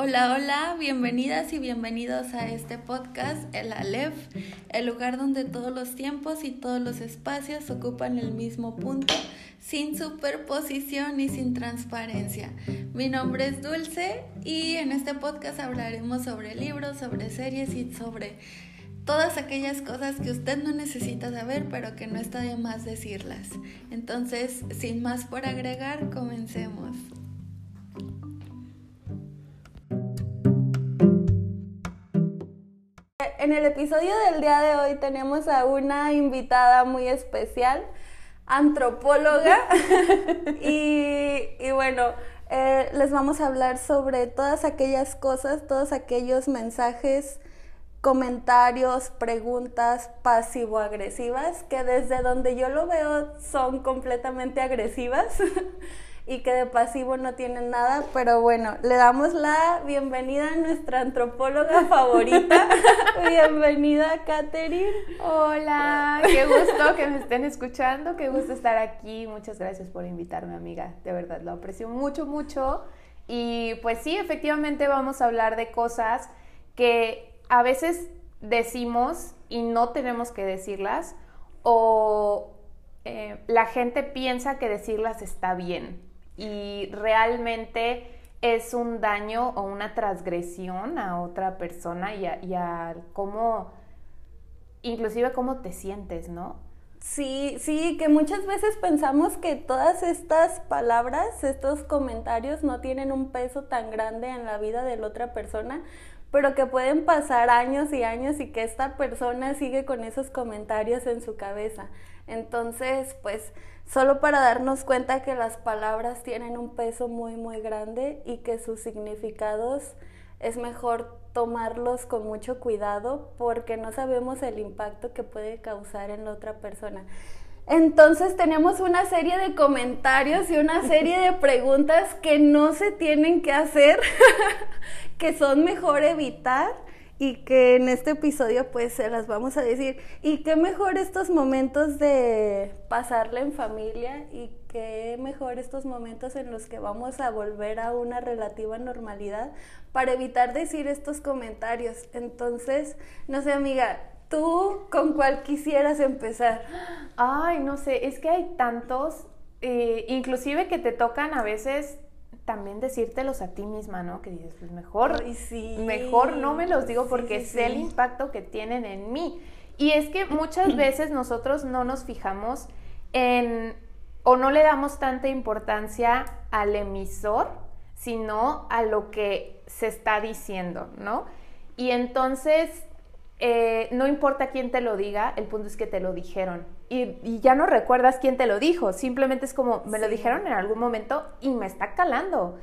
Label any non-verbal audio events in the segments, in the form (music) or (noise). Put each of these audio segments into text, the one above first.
Hola, hola, bienvenidas y bienvenidos a este podcast, el Aleph, el lugar donde todos los tiempos y todos los espacios ocupan el mismo punto, sin superposición y sin transparencia. Mi nombre es Dulce y en este podcast hablaremos sobre libros, sobre series y sobre todas aquellas cosas que usted no necesita saber, pero que no está de más decirlas. Entonces, sin más por agregar, comencemos. En el episodio del día de hoy tenemos a una invitada muy especial, antropóloga, (laughs) y, bueno, eh, les vamos a hablar sobre todas aquellas cosas, todos aquellos mensajes comentarios, preguntas pasivo-agresivas, que desde donde yo lo veo son completamente agresivas (laughs) y que de pasivo no tienen nada, pero bueno, le damos la bienvenida a nuestra antropóloga (laughs) favorita. bienvenida, Katherine. Hola, qué gusto que me estén escuchando, qué gusto estar aquí. Muchas gracias por invitarme, amiga. De verdad, lo aprecio mucho, mucho. Y pues sí, efectivamente vamos a hablar de cosas que a veces decimos y no tenemos que decirlas o eh, la gente piensa que decirlas está bien y realmente es un daño o una transgresión a otra persona y a, cómo, inclusive cómo te sientes, ¿no? Sí, sí, que muchas veces pensamos que todas estas palabras, estos comentarios no tienen un peso tan grande en la vida de la otra persona, pero que pueden pasar años y años y que esta persona sigue con esos comentarios en su cabeza. Entonces, pues solo para darnos cuenta que las palabras tienen un peso muy, muy grande y que sus significados es mejor tomarlos con mucho cuidado porque no sabemos el impacto que puede causar en la otra persona. Entonces tenemos una serie de comentarios y una serie de (laughs) preguntas que no se tienen que hacer, (laughs) que son mejor evitar y que en este episodio pues se las vamos a decir. Y qué mejor estos momentos de pasarla en familia y qué mejor estos momentos en los que vamos a volver a una relativa normalidad para evitar decir estos comentarios. Entonces, no sé amiga, ¿Tú con cuál quisieras empezar? Ay, no sé, es que hay tantos, eh, inclusive que te tocan a veces también decírtelos a ti misma, ¿no? Que dices, pues mejor, mejor no me los digo porque sé el impacto que tienen en mí. Y es que muchas (clears throat) veces nosotros no nos fijamos en, o no le damos tanta importancia al emisor, sino a lo que se está diciendo, ¿no? Y entonces eh, no importa quién te lo diga, el punto es que te lo dijeron. Y, ya no recuerdas quién te lo dijo, simplemente es como, me lo dijeron en algún momento y me está calando.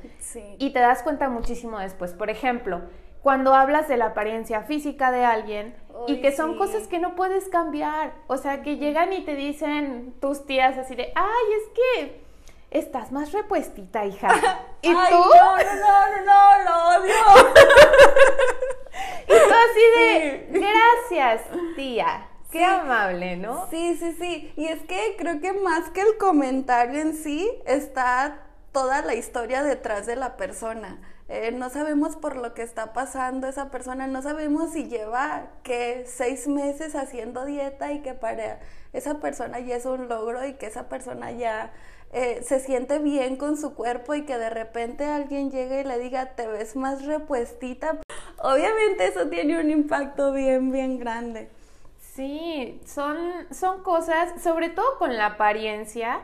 Y te das cuenta muchísimo después. Por ejemplo, cuando hablas de la apariencia física de alguien y que son cosas que no puedes cambiar. O sea, que llegan y te dicen tus tías así de, ay, es que estás más repuestita, hija. (laughs) ¿Y tú? No, no, no, no, lo odio. (laughs) y tú así de, gracias, tía. Qué amable, ¿no? Sí, sí, sí. Y es que creo que más que el comentario en sí, está toda la historia detrás de la persona. Eh, no sabemos por lo que está pasando esa persona, no sabemos si lleva que seis meses haciendo dieta y que para esa persona ya es un logro y que esa persona ya eh, se siente bien con su cuerpo y que de repente alguien llegue y le diga te ves más repuestita. Obviamente eso tiene un impacto bien, bien grande. Sí, son, son cosas, sobre todo con la apariencia,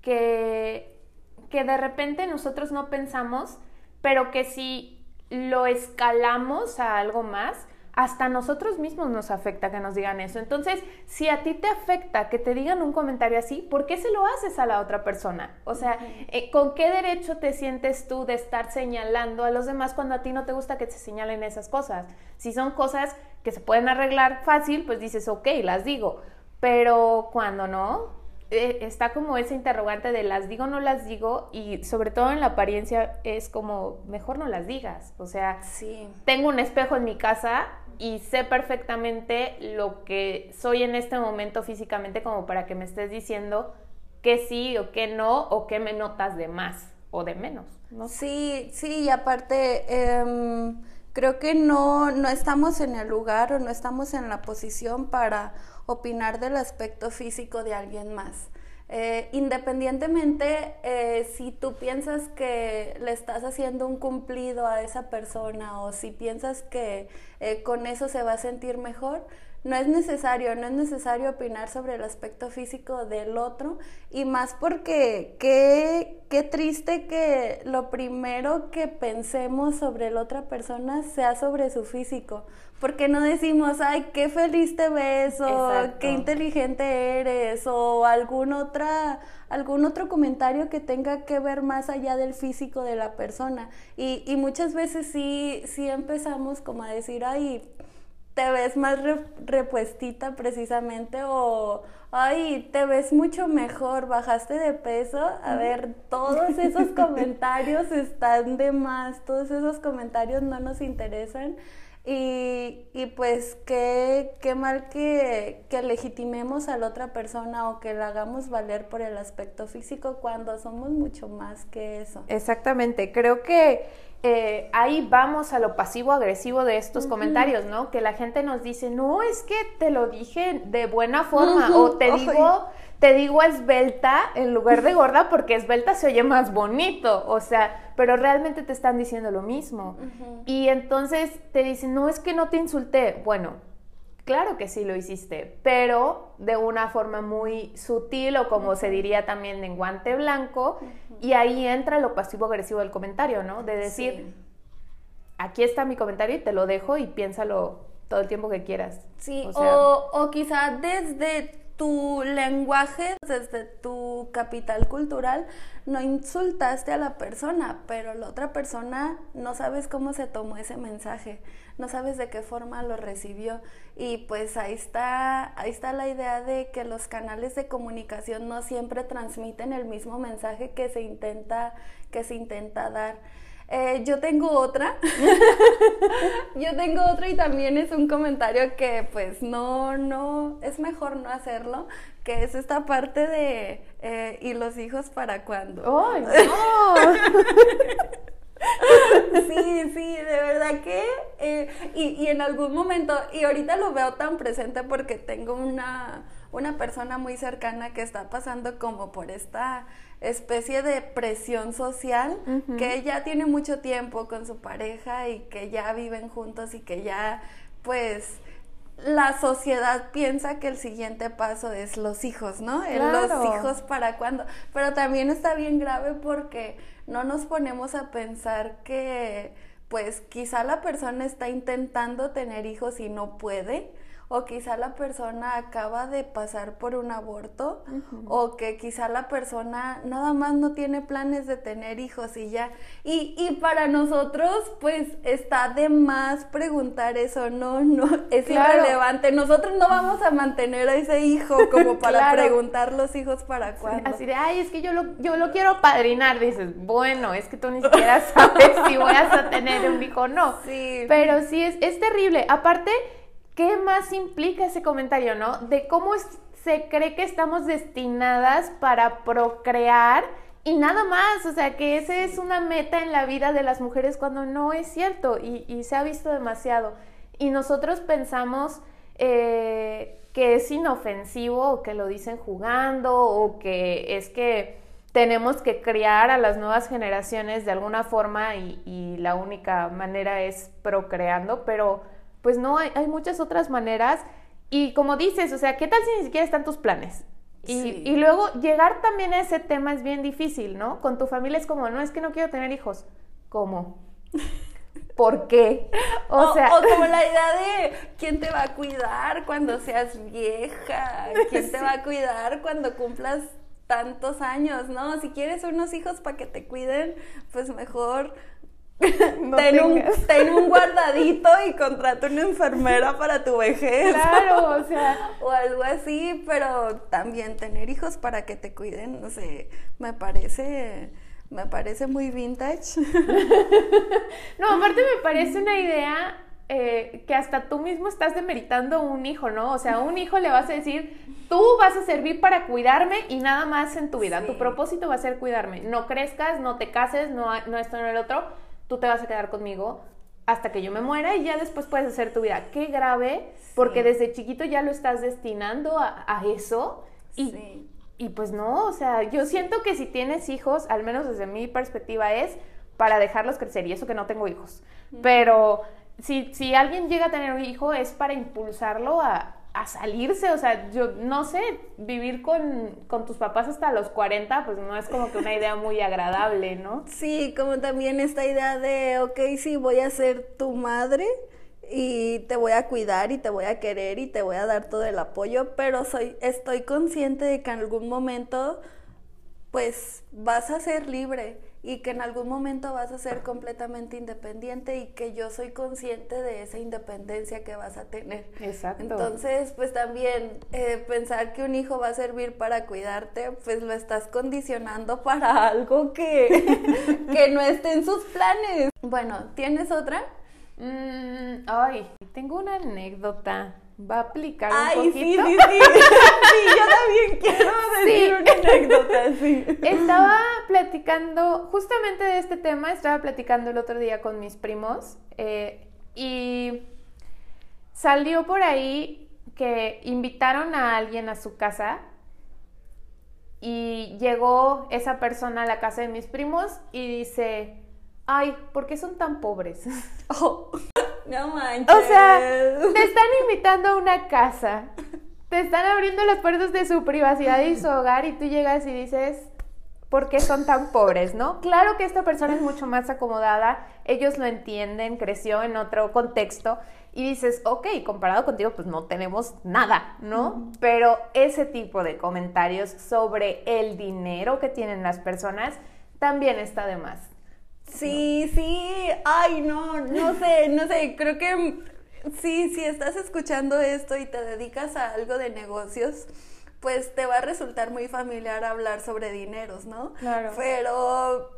que, que de repente nosotros no pensamos, pero que si lo escalamos a algo más, hasta nosotros mismos nos afecta que nos digan eso. Entonces, si a ti te afecta que te digan un comentario así, ¿por qué se lo haces a la otra persona? O sea, eh, ¿con qué derecho te sientes tú de estar señalando a los demás cuando a ti no te gusta que te señalen esas cosas? Si son cosas que se pueden arreglar fácil, pues dices, ok, las digo. Pero cuando no, eh, está como ese interrogante de las digo no las digo y sobre todo en la apariencia es como mejor no las digas. O sea, sí. tengo un espejo en mi casa y sé perfectamente lo que soy en este momento físicamente como para que me estés diciendo que sí o que no o que me notas de más o de menos, ¿no? Sí, sí, y aparte, em, creo que no, no estamos en el lugar o no estamos en la posición para opinar del aspecto físico de alguien más. Eh, independientemente eh, si tú piensas que le estás haciendo un cumplido a esa persona o si piensas que eh, con eso se va a sentir mejor, no es necesario, no es necesario opinar sobre el aspecto físico del otro y más porque qué, qué triste que lo primero que pensemos sobre la otra persona sea sobre su físico. Porque no decimos, ay, qué feliz te ves o qué inteligente eres o algún, otra, algún otro comentario que tenga que ver más allá del físico de la persona. Y, y muchas veces sí, sí empezamos como a decir, ay, te ves más repuestita precisamente o, ay, te ves mucho mejor, bajaste de peso. A ver, todos esos (laughs) comentarios están de más, todos esos comentarios no nos interesan. Y, y pues qué, qué mal que, que, legitimemos a la otra persona o que la hagamos valer por el aspecto físico cuando somos mucho más que eso. Exactamente, creo que eh, ahí vamos a lo pasivo-agresivo de estos comentarios, ¿no? Que la gente nos dice, no, es que te lo dije de buena forma, o te digo, te digo esbelta en lugar de gorda porque esbelta se oye más bonito, o sea, pero realmente te están diciendo lo mismo. Y entonces te dicen, no, es que no te insulté. Bueno, Claro que sí lo hiciste, pero de una forma muy sutil o como se diría también en guante blanco, y ahí entra lo pasivo-agresivo del comentario, ¿no? De decir, aquí está mi comentario y te lo dejo y piénsalo todo el tiempo que quieras. Sí, o, o quizá desde tu lenguaje, desde tu capital cultural, no insultaste a la persona, pero la otra persona no sabes cómo se tomó ese mensaje, no sabes de qué forma lo recibió y pues ahí está, ahí está la idea de que los canales de comunicación no siempre transmiten el mismo mensaje que se intenta que se intenta dar. Eh, yo tengo otra. (laughs) yo tengo otra y también es un comentario que pues no, no, es mejor no hacerlo, que es esta parte de eh, ¿y los hijos para cuándo? ¡Ay, (laughs) no! Sí, sí, de verdad que, eh, y, y en algún momento, y ahorita lo veo tan presente porque tengo una, una persona muy cercana que está pasando como por esta especie de presión social, que ya tiene mucho tiempo con su pareja y que ya viven juntos y que ya pues la sociedad piensa que el siguiente paso es los hijos, ¿no? Los hijos para cuándo. Pero también está bien grave porque no nos ponemos a pensar que pues quizá la persona está intentando tener hijos y no puede o quizá la persona acaba de pasar por un aborto o que quizá la persona nada más no tiene planes de tener hijos y ya. Y, y para nosotros pues está de más preguntar eso, no, no, es irrelevante. Nosotros no vamos a mantener a ese hijo como (laughs) para preguntar los hijos para cuándo. Así de, ay, es que yo lo, yo lo quiero padrinar, dices, bueno, es que tú ni siquiera (laughs) sabes si voy a tener un hijo o no. Sí. Pero sí, es, es terrible. Aparte, ¿qué más implica ese comentario, no? De cómo se cree que estamos destinadas para procrear y nada más, o sea, que esa es una meta en la vida de las mujeres cuando no es cierto y, se ha visto demasiado. Y nosotros pensamos eh, que es inofensivo o que lo dicen jugando o que es que tenemos que criar a las nuevas generaciones de alguna forma y, y la única manera es procreando, pero pues no, hay, hay muchas otras maneras. Y como dices, o sea, ¿qué tal si ni siquiera están tus planes? Y, y, luego llegar también a ese tema es bien difícil, ¿no? Con tu familia es como, no, es que no quiero tener hijos. ¿Cómo? (laughs) ¿Por qué? O, sea, o como la idea de quién te va a cuidar cuando seas vieja, quién te (laughs) va a cuidar cuando cumplas tantos años, ¿no? Si quieres unos hijos para que te cuiden, pues mejor (laughs) (laughs) ten, un, guardadito y contrata una enfermera para tu vejez. Claro, (laughs) o sea. O algo así, pero también tener hijos para que te cuiden, no sé, me parece. Me parece muy vintage. no, aparte me parece una idea eh, que hasta tú mismo estás demeritando un hijo, ¿no? O sea, a un hijo le vas a decir, tú vas a servir para cuidarme y nada más en tu vida. Tu propósito va a ser cuidarme. No crezcas, no te cases, no, no esto, no el otro. Tú te vas a quedar conmigo hasta que yo me muera y ya después puedes hacer tu vida. Qué grave, porque desde chiquito ya lo estás destinando a, eso. Y, y pues no, o sea, yo siento que si tienes hijos, al menos desde mi perspectiva, es para dejarlos crecer. Y eso que no tengo hijos. Pero si, si alguien llega a tener un hijo, es para impulsarlo a, a salirse, o sea, yo no sé, vivir con, con, tus papás hasta los 40, pues no es como que una idea muy agradable, ¿no? Sí, como también esta idea de, ok, sí, voy a ser tu madre y te voy a cuidar y te voy a querer y te voy a dar todo el apoyo, pero soy, estoy consciente de que en algún momento, pues, vas a ser libre y que en algún momento vas a ser completamente independiente y que yo soy consciente de esa independencia que vas a tener. Exacto. Entonces, pues también eh, pensar que un hijo va a servir para cuidarte, pues lo estás condicionando para algo que, (laughs) que no esté en sus planes. Bueno, ¿tienes otra? Mm, ay, tengo una anécdota va a aplicar un poquito. Sí, sí, sí. (laughs) sí, yo también quiero decir una anécdota, sí. Estaba platicando, justamente de este tema, estaba platicando el otro día con mis primos eh, y salió por ahí que invitaron a alguien a su casa y llegó esa persona a la casa de mis primos y dice, ay, ¿por qué son tan pobres? (laughs) Oh. No manches. O sea, te están invitando a una casa. Te están abriendo las puertas de su privacidad y su hogar y tú llegas y dices, ¿por qué son tan pobres, no? Claro que esta persona es mucho más acomodada, ellos lo entienden, creció en otro contexto y dices, ok, comparado contigo, pues no tenemos nada, ¿no? Pero ese tipo de comentarios sobre el dinero que tienen las personas también está de más. Sí, sí, ay, no, no sé, no sé, creo que sí, si estás escuchando esto y te dedicas a algo de negocios, pues te va a resultar muy familiar hablar sobre dineros, ¿no? Claro. Pero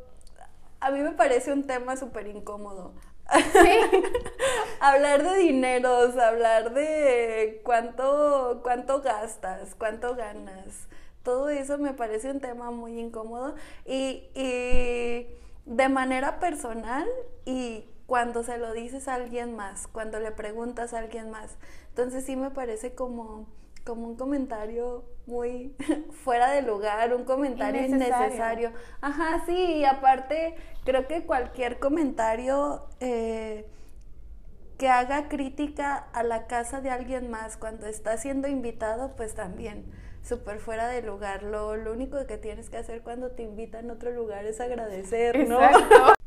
a mí me parece un tema súper incómodo. Sí. (laughs) hablar de dineros, hablar de cuánto, cuánto gastas, cuánto ganas. Todo eso me parece un tema muy incómodo y, y de manera personal y cuando se lo dices a alguien más, cuando le preguntas a alguien más. Entonces sí me parece como, como un comentario muy (laughs) fuera de lugar, un comentario innecesario. Ajá, sí, y aparte creo que cualquier comentario eh, que haga crítica a la casa de alguien más cuando está siendo invitado, pues también súper fuera de lugar. Lo, lo único que tienes que hacer cuando te invitan a otro lugar es agradecer, ¿no? Exacto. (laughs)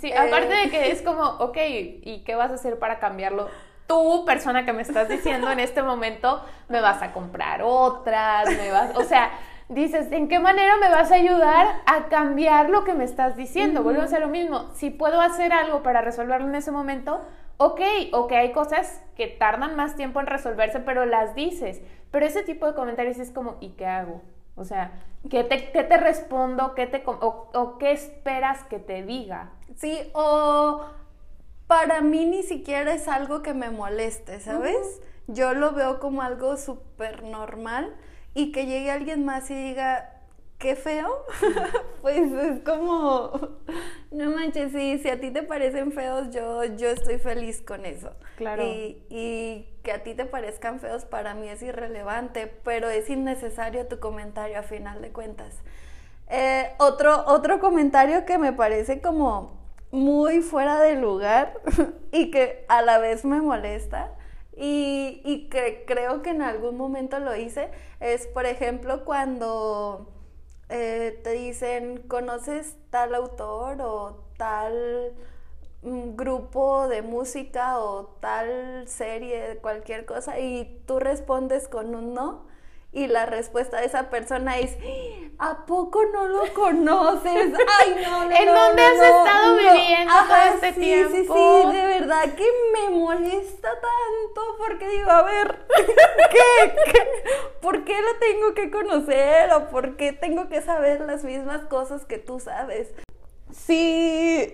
Sí, aparte de que es como, ok, ¿y qué vas a hacer para cambiarlo? Tú, persona que me estás diciendo en este momento, me vas a comprar otras, me vas, o sea, dices, ¿en qué manera me vas a ayudar a cambiar lo que me estás diciendo? Vuelvo a hacer lo mismo. Si puedo hacer algo para resolverlo en ese momento, ok, ok, hay cosas que tardan más tiempo en resolverse, pero las dices. Pero ese tipo de comentarios es como, ¿y qué hago? O sea, ¿qué te, qué te respondo? ¿Qué te, o, qué esperas que te diga? Sí, o para mí ni siquiera es algo que me moleste, ¿sabes? Yo lo veo como algo súper normal y que llegue alguien más y diga, qué feo, (laughs) pues es como, no manches, sí, si a ti te parecen feos, yo, yo estoy feliz con eso. Claro. Y, y, que a ti te parezcan feos para mí es irrelevante, pero es innecesario tu comentario a final de cuentas. Eh, otro, otro comentario que me parece como muy fuera de lugar (laughs) y que a la vez me molesta y, y que creo que en algún momento lo hice es, por ejemplo, cuando eh, te dicen, ¿conoces tal autor o tal mm, grupo de música o tal serie, cualquier cosa? Y tú respondes con un no y la respuesta de esa persona es ¿A poco no lo conoces? (laughs) Ay, no, no ¿En dónde has estado viviendo todo este tiempo? Sí, sí, de verdad que me molesta tanto porque digo, a ver, (laughs) ¿qué, por qué lo tengo que conocer o por qué tengo que saber las mismas cosas que tú sabes? Sí,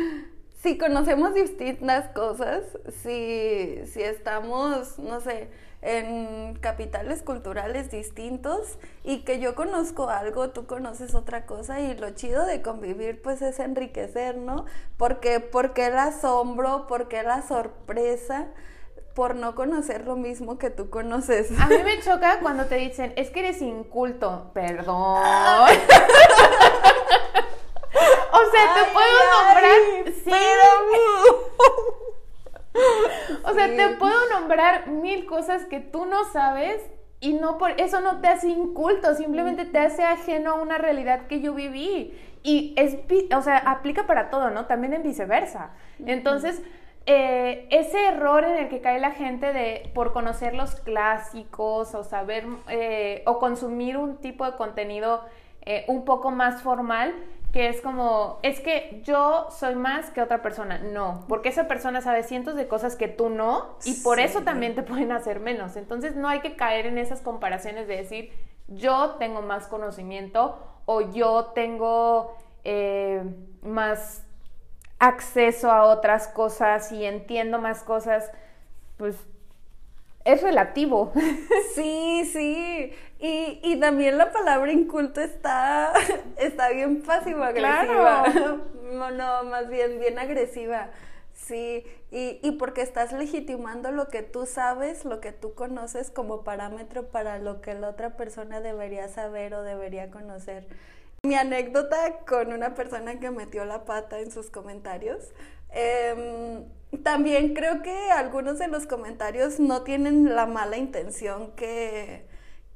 (laughs) si conocemos distintas cosas, si, si estamos, no sé, en capitales culturales distintos y que yo conozco algo, tú conoces otra cosa y lo chido de convivir pues es enriquecer, ¿no? Porque, porque el asombro, porque la sorpresa por no conocer lo mismo que tú conoces. A mí me choca cuando te dicen, es que eres inculto, perdón. (laughs) o sea, te puedo nombrar... sí. (laughs) (laughs) o sea, te puedo nombrar mil cosas que tú no sabes y no por eso no te hace inculto, simplemente te hace ajeno a una realidad que yo viví. Y es, o sea, aplica para todo, ¿no? También en viceversa. Entonces, eh, ese error en el que cae la gente de por conocer los clásicos o saber eh, o consumir un tipo de contenido eh, un poco más formal, que es como, es que yo soy más que otra persona. No, porque esa persona sabe cientos de cosas que tú no y por eso también te pueden hacer menos. Entonces no hay que caer en esas comparaciones de decir, yo tengo más conocimiento o yo tengo eh, más acceso a otras cosas y entiendo más cosas. Pues es relativo. (laughs) Sí, sí. Y, y también la palabra inculto está, está bien pasivo-agresiva. No, no, más bien bien agresiva. Sí, y, y porque estás legitimando lo que tú sabes, lo que tú conoces como parámetro para lo que la otra persona debería saber o debería conocer. Mi anécdota con una persona que metió la pata en sus comentarios. Eh, también creo que algunos de los comentarios no tienen la mala intención que,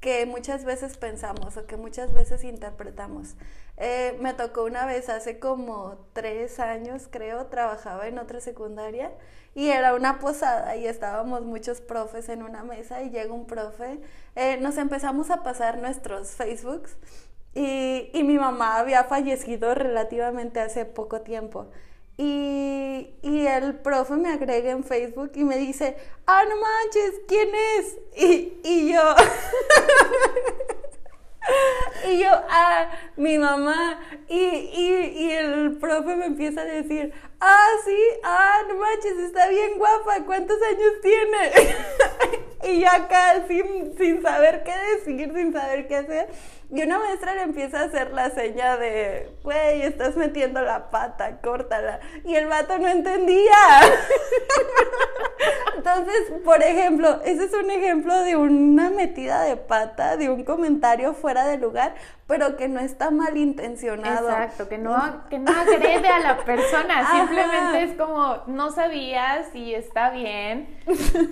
que muchas veces pensamos o que muchas veces interpretamos. Eh, me tocó una vez hace como tres años, creo, trabajaba en otra secundaria y era una posada y estábamos muchos profes en una mesa y llega un profe, eh, nos empezamos a pasar nuestros Facebooks y, y mi mamá había fallecido relativamente hace poco tiempo. Y, y, el profe me agrega en Facebook y me dice, ah, no manches, ¿quién es? Y, y yo, (laughs) y yo, ah, mi mamá. Y, y, el profe me empieza a decir, ah, sí, ah, no manches, está bien guapa, ¿cuántos años tiene? (laughs) y yo acá sin, sin saber qué decir, sin saber qué hacer. Y una maestra le empieza a hacer la seña de, güey, estás metiendo la pata, córtala. Y el vato no entendía. (laughs) Entonces, por ejemplo, ese es un ejemplo de una metida de pata, de un comentario fuera de lugar, pero que no está malintencionado. Exacto, que no, que no agrede a la persona, (laughs) simplemente es como, no sabías y está bien,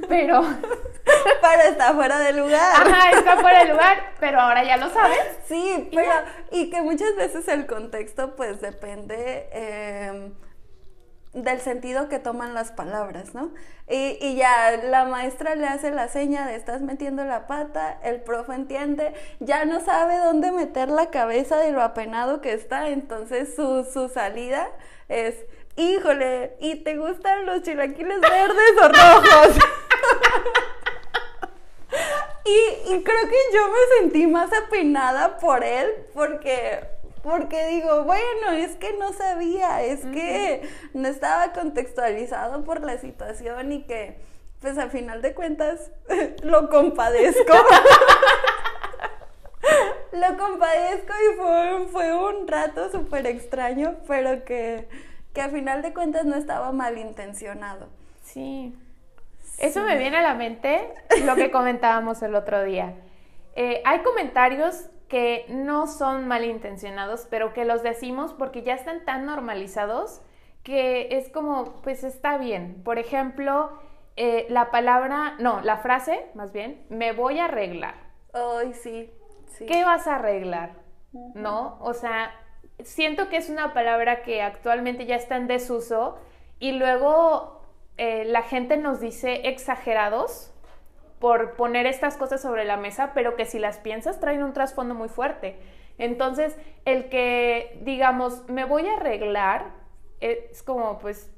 pero... (laughs) pero está fuera de lugar. Ajá, está fuera de lugar, pero ahora ya lo sabes. Sí, pero... Y que muchas veces el contexto pues depende... Eh, del sentido que toman las palabras, ¿no? Y, y, ya la maestra le hace la seña de estás metiendo la pata, el profe entiende, ya no sabe dónde meter la cabeza de lo apenado que está, entonces su, su salida es, híjole, ¿y te gustan los chilaquiles verdes o rojos? (laughs) y, y creo que yo me sentí más apenada por él porque porque digo, bueno, es que no sabía, es que no estaba contextualizado por la situación y que, pues al final de cuentas, (laughs) lo compadezco. (laughs) lo compadezco y fue, fue un rato súper extraño, pero que, que al final de cuentas no estaba malintencionado. Sí. Eso me viene a la mente lo que comentábamos el otro día. Eh, hay comentarios que no son malintencionados, pero que los decimos porque ya están tan normalizados que es como, pues está bien. Por ejemplo, eh, la palabra, no, la frase, más bien, me voy a arreglar. Ay, sí, sí. ¿Qué vas a arreglar? ¿No? O sea, siento que es una palabra que actualmente ya está en desuso y luego eh, la gente nos dice exagerados por poner estas cosas sobre la mesa, pero que si las piensas traen un trasfondo muy fuerte. Entonces, el que digamos, me voy a arreglar, es como, pues,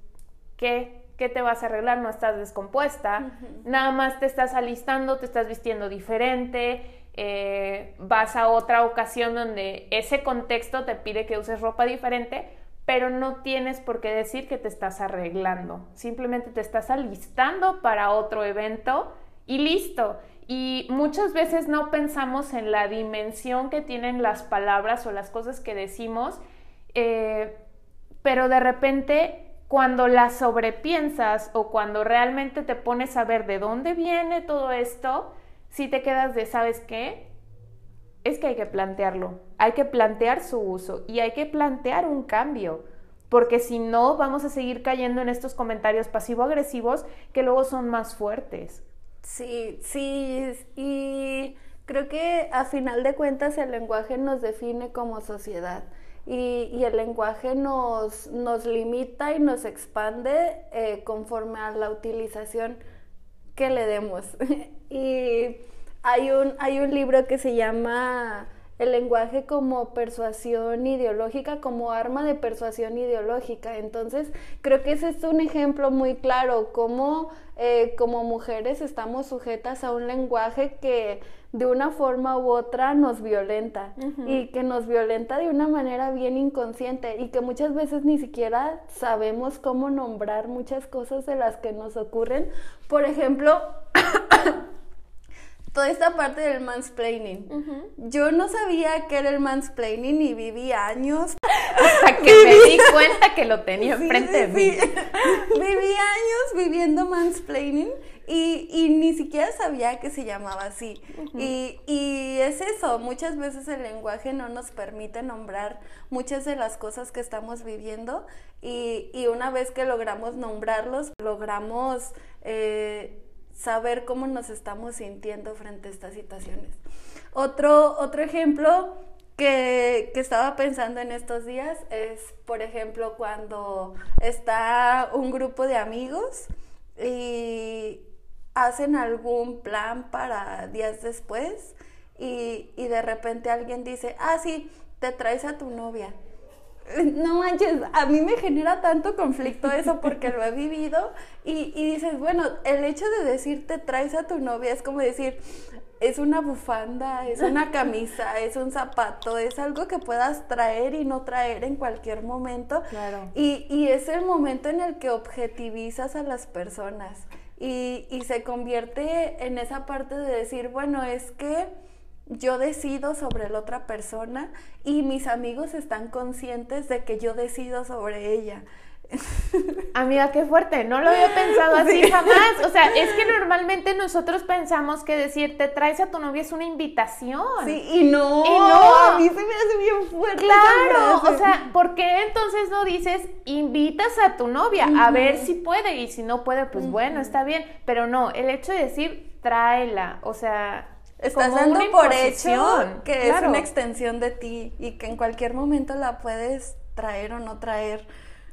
¿qué? ¿Qué te vas a arreglar? No estás descompuesta, nada más te estás alistando, te estás vistiendo diferente, eh, vas a otra ocasión donde ese contexto te pide que uses ropa diferente, pero no tienes por qué decir que te estás arreglando. Simplemente te estás alistando para otro evento y listo. Y muchas veces no pensamos en la dimensión que tienen las palabras o las cosas que decimos, eh, pero de repente cuando las sobrepiensas o cuando realmente te pones a ver de dónde viene todo esto, si te quedas de, ¿sabes qué? Es que hay que plantearlo, hay que plantear su uso y hay que plantear un cambio, porque si no vamos a seguir cayendo en estos comentarios pasivo-agresivos que luego son más fuertes. Sí, sí, y creo que a final de cuentas el lenguaje nos define como sociedad y, el lenguaje nos, nos, limita y nos expande eh, conforme a la utilización que le demos. (laughs) y hay un, hay un libro que se llama el lenguaje como persuasión ideológica, como arma de persuasión ideológica. Entonces, creo que ese es un ejemplo muy claro, cómo eh, como mujeres estamos sujetas a un lenguaje que de una forma u otra nos violenta y que nos violenta de una manera bien inconsciente y que muchas veces ni siquiera sabemos cómo nombrar muchas cosas de las que nos ocurren. Por ejemplo, (coughs) (coughs) toda esta parte del mansplaining. Yo no sabía que era el mansplaining y viví años. Hasta que me di cuenta que lo tenía enfrente de mí. viví años viviendo mansplaining y, y, ni siquiera sabía que se llamaba así. y, y, es eso, muchas veces el lenguaje no nos permite nombrar muchas de las cosas que estamos viviendo y, y una vez que logramos nombrarlos, logramos... Eh, saber cómo nos estamos sintiendo frente a estas situaciones. Otro, otro ejemplo que, que, estaba pensando en estos días es, por ejemplo, cuando está un grupo de amigos y hacen algún plan para días después y, y de repente alguien dice, ah, sí, te traes a tu novia no manches, a mí me genera tanto conflicto eso porque lo he vivido y, dices, bueno, el hecho de decirte traes a tu novia es como decir, es una bufanda, es una (laughs) camisa, es un zapato, es algo que puedas traer y no traer en cualquier momento. Claro. Y, y es el momento en el que objetivizas a las personas y, y se convierte en esa parte de decir, bueno, es que yo decido sobre la otra persona y mis amigos están conscientes de que yo decido sobre ella. (laughs) Amiga, qué fuerte, no lo había pensado así jamás. O sea, es que normalmente nosotros pensamos que decir te traes a tu novia es una invitación. Sí, y no, y no. a mí se me hace bien fuerte. Claro, o sea, ¿por qué entonces no dices invitas a tu novia a ver si puede y si no puede, pues bueno, está bien, pero no, el hecho de decir tráela, o sea, Estás dando por hecho que es una extensión de ti y que en cualquier momento la puedes traer o no traer.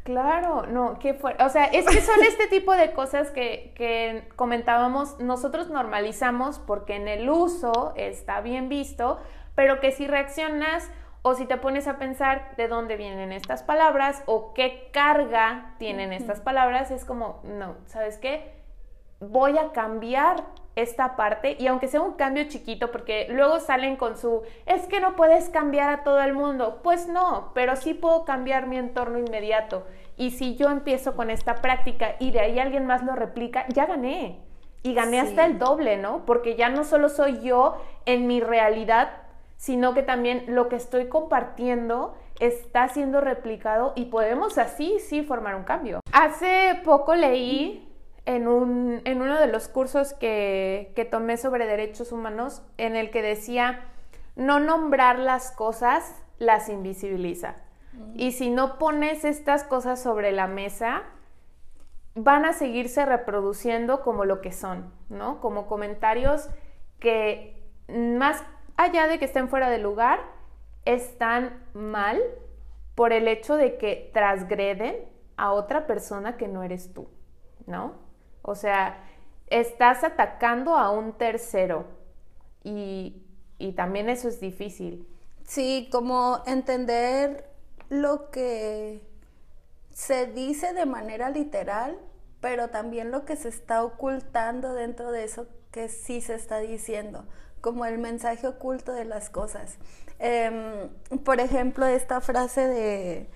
Claro, no, que fue, o sea, es que son este tipo de cosas que, que comentábamos, nosotros normalizamos porque en el uso está bien visto, pero que si reaccionas o si te pones a pensar de dónde vienen estas palabras o qué carga tienen estas palabras, es como, no, ¿sabes qué? Voy a cambiar esta parte y aunque sea un cambio chiquito, porque luego salen con su, es que no puedes cambiar a todo el mundo, pues no, pero sí puedo cambiar mi entorno inmediato. Y si yo empiezo con esta práctica y de ahí alguien más lo replica, ya gané. Y gané hasta el doble, ¿no? Porque ya no solo soy yo en mi realidad, sino que también lo que estoy compartiendo está siendo replicado y podemos así sí formar un cambio. Hace poco leí en, un, en uno de los cursos que, que tomé sobre derechos humanos en el que decía, no nombrar las cosas las invisibiliza. Y si no pones estas cosas sobre la mesa, van a seguirse reproduciendo como lo que son, ¿no? Como comentarios que más allá de que estén fuera de lugar, están mal por el hecho de que transgreden a otra persona que no eres tú, ¿no? O sea, estás atacando a un tercero y, también eso es difícil. Sí, como entender lo que se dice de manera literal, pero también lo que se está ocultando dentro de eso que sí se está diciendo, como el mensaje oculto de las cosas. Em, por ejemplo, esta frase de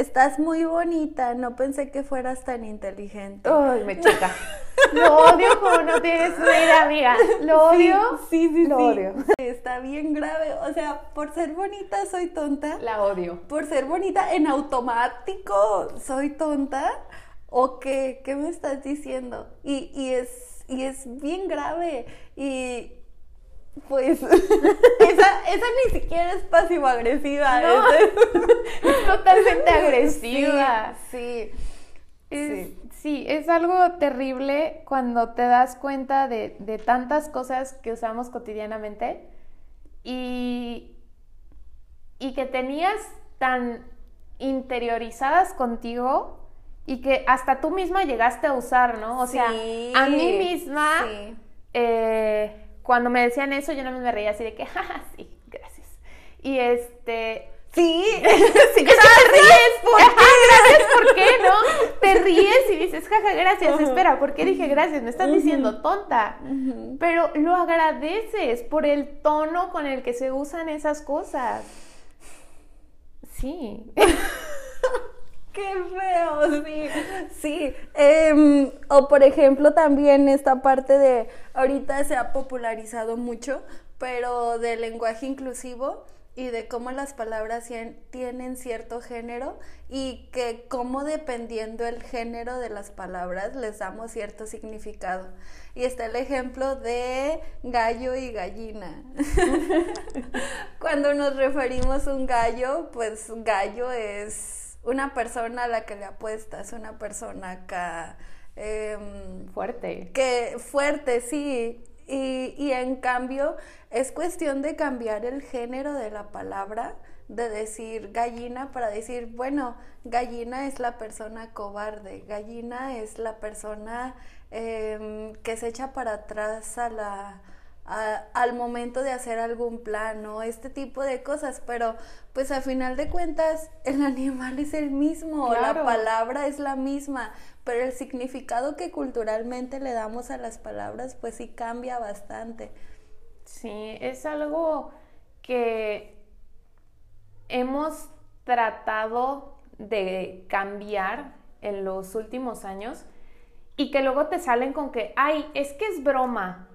estás muy bonita, no pensé que fueras tan inteligente. Ay, me choca. (laughs) Lo odio como no tienes idea, amiga. Lo odio. Sí, sí, sí. Lo odio. Está bien grave. O sea, por ser bonita soy tonta. La odio. Por ser bonita en automático soy tonta. ¿O qué? ¿Qué me estás diciendo? Y, y, es, y es bien grave. Y pues (laughs) esa, esa ni siquiera es pasivo-agresiva. No, es, (laughs) totalmente agresiva. Sí, sí. sí. es algo terrible cuando te das cuenta de, de tantas cosas que usamos cotidianamente y, y que tenías tan interiorizadas contigo y que hasta tú misma llegaste a usar, ¿no? O sea, a mí misma, eh, cuando me decían eso, yo no me reía así de que, (laughs) jaja, sí, gracias. Y este... Sí, (laughs) sí (laughs) te ríes, ¿por qué? gracias, ¿por qué, no? Te ríes y dices, jaja, gracias, espera, ¿por qué dije gracias? Me estás diciendo tonta. Pero lo agradeces por el tono con el que se usan esas cosas. Sí. Qué feo, sí, sí. Em, o por ejemplo también esta parte de, ahorita se ha popularizado mucho, pero del lenguaje inclusivo y de cómo las palabras tienen cierto género y que cómo dependiendo el género de las palabras les damos cierto significado. Y está el ejemplo de gallo y gallina. (laughs) Cuando nos referimos a un gallo, pues gallo es una persona a la que le apuestas, una persona acá... Em, fuerte. Que fuerte, sí. Y, y, en cambio es cuestión de cambiar el género de la palabra, de decir gallina para decir, bueno, gallina es la persona cobarde, gallina es la persona em, que se echa para atrás a la, al momento de hacer algún plan o este tipo de cosas, pero pues a final de cuentas el (laughs) animal es el mismo, la palabra es la misma, pero el significado que culturalmente le damos a las palabras pues sí cambia bastante. Sí, es algo que hemos tratado de cambiar en los últimos años y que luego te salen con que, ay, es que es broma,